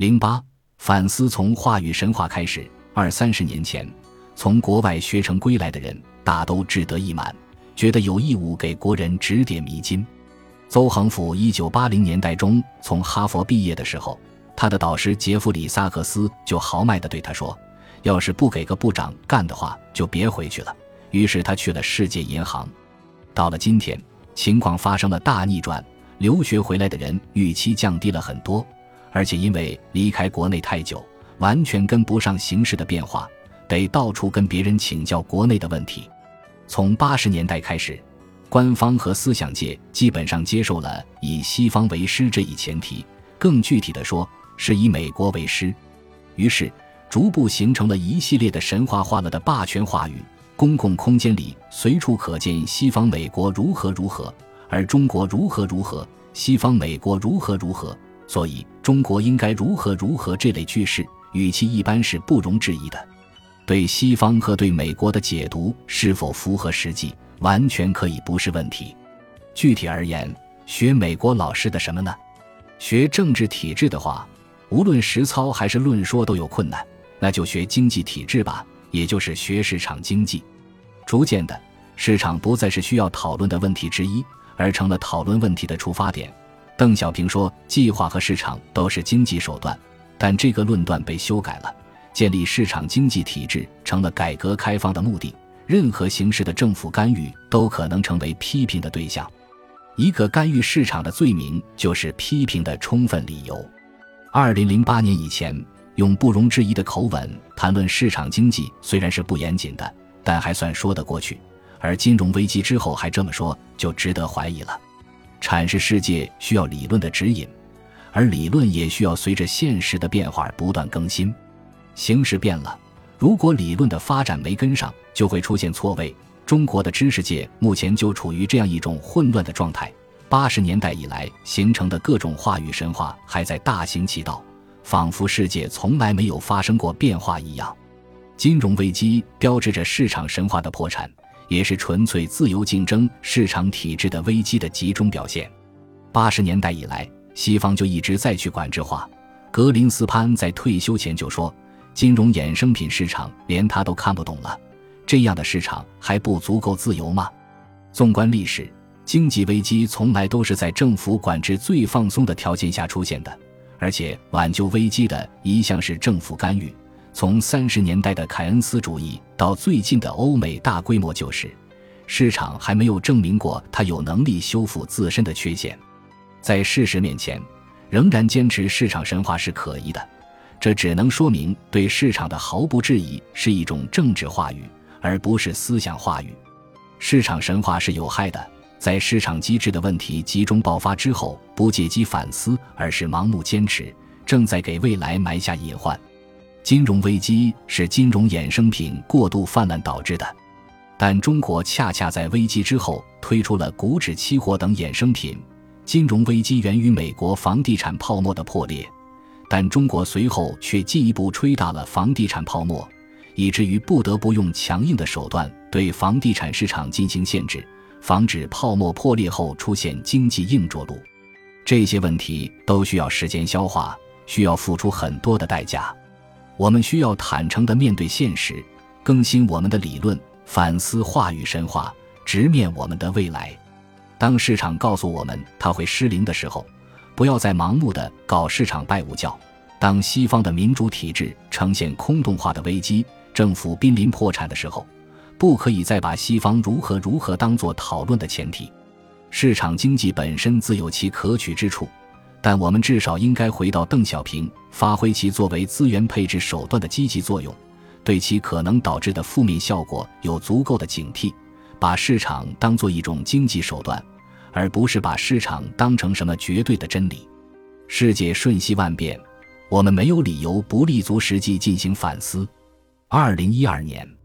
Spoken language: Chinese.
零八反思从话语神话开始。二三十年前，从国外学成归来的人大都志得意满，觉得有义务给国人指点迷津。邹恒甫一九八零年代中从哈佛毕业的时候，他的导师杰弗里·萨克斯就豪迈地对他说：“要是不给个部长干的话，就别回去了。”于是他去了世界银行。到了今天，情况发生了大逆转，留学回来的人预期降低了很多，而且因为离开国内太久。完全跟不上形势的变化，得到处跟别人请教国内的问题。从八十年代开始，官方和思想界基本上接受了以西方为师这一前提，更具体的说，是以美国为师。于是，逐步形成了一系列的神话化了的霸权话语。公共空间里随处可见西方美国如何如何，而中国如何如何，西方美国如何如何，所以中国应该如何如何这类句式。语气一般是不容置疑的，对西方和对美国的解读是否符合实际，完全可以不是问题。具体而言，学美国老师的什么呢？学政治体制的话，无论实操还是论说都有困难，那就学经济体制吧，也就是学市场经济。逐渐的，市场不再是需要讨论的问题之一，而成了讨论问题的出发点。邓小平说：“计划和市场都是经济手段。”但这个论断被修改了，建立市场经济体制成了改革开放的目的。任何形式的政府干预都可能成为批评的对象。一个干预市场的罪名就是批评的充分理由。二零零八年以前，用不容置疑的口吻谈论市场经济，虽然是不严谨的，但还算说得过去。而金融危机之后还这么说，就值得怀疑了。阐释世界需要理论的指引。而理论也需要随着现实的变化而不断更新，形势变了，如果理论的发展没跟上，就会出现错位。中国的知识界目前就处于这样一种混乱的状态。八十年代以来形成的各种话语神话还在大行其道，仿佛世界从来没有发生过变化一样。金融危机标志着市场神话的破产，也是纯粹自由竞争市场体制的危机的集中表现。八十年代以来。西方就一直在去管制化。格林斯潘在退休前就说：“金融衍生品市场连他都看不懂了，这样的市场还不足够自由吗？”纵观历史，经济危机从来都是在政府管制最放松的条件下出现的，而且挽救危机的一向是政府干预。从三十年代的凯恩斯主义到最近的欧美大规模救市，市场还没有证明过它有能力修复自身的缺陷。在事实面前，仍然坚持市场神话是可疑的，这只能说明对市场的毫不质疑是一种政治话语，而不是思想话语。市场神话是有害的，在市场机制的问题集中爆发之后，不借机反思，而是盲目坚持，正在给未来埋下隐患。金融危机是金融衍生品过度泛滥导致的，但中国恰恰在危机之后推出了股指期货等衍生品。金融危机源于美国房地产泡沫的破裂，但中国随后却进一步吹大了房地产泡沫，以至于不得不用强硬的手段对房地产市场进行限制，防止泡沫破裂后出现经济硬着陆。这些问题都需要时间消化，需要付出很多的代价。我们需要坦诚地面对现实，更新我们的理论，反思话语神话，直面我们的未来。当市场告诉我们它会失灵的时候，不要再盲目的搞市场拜物教。当西方的民主体制呈现空洞化的危机，政府濒临破产的时候，不可以再把西方如何如何当做讨论的前提。市场经济本身自有其可取之处，但我们至少应该回到邓小平，发挥其作为资源配置手段的积极作用，对其可能导致的负面效果有足够的警惕。把市场当做一种经济手段，而不是把市场当成什么绝对的真理。世界瞬息万变，我们没有理由不立足实际进行反思。二零一二年。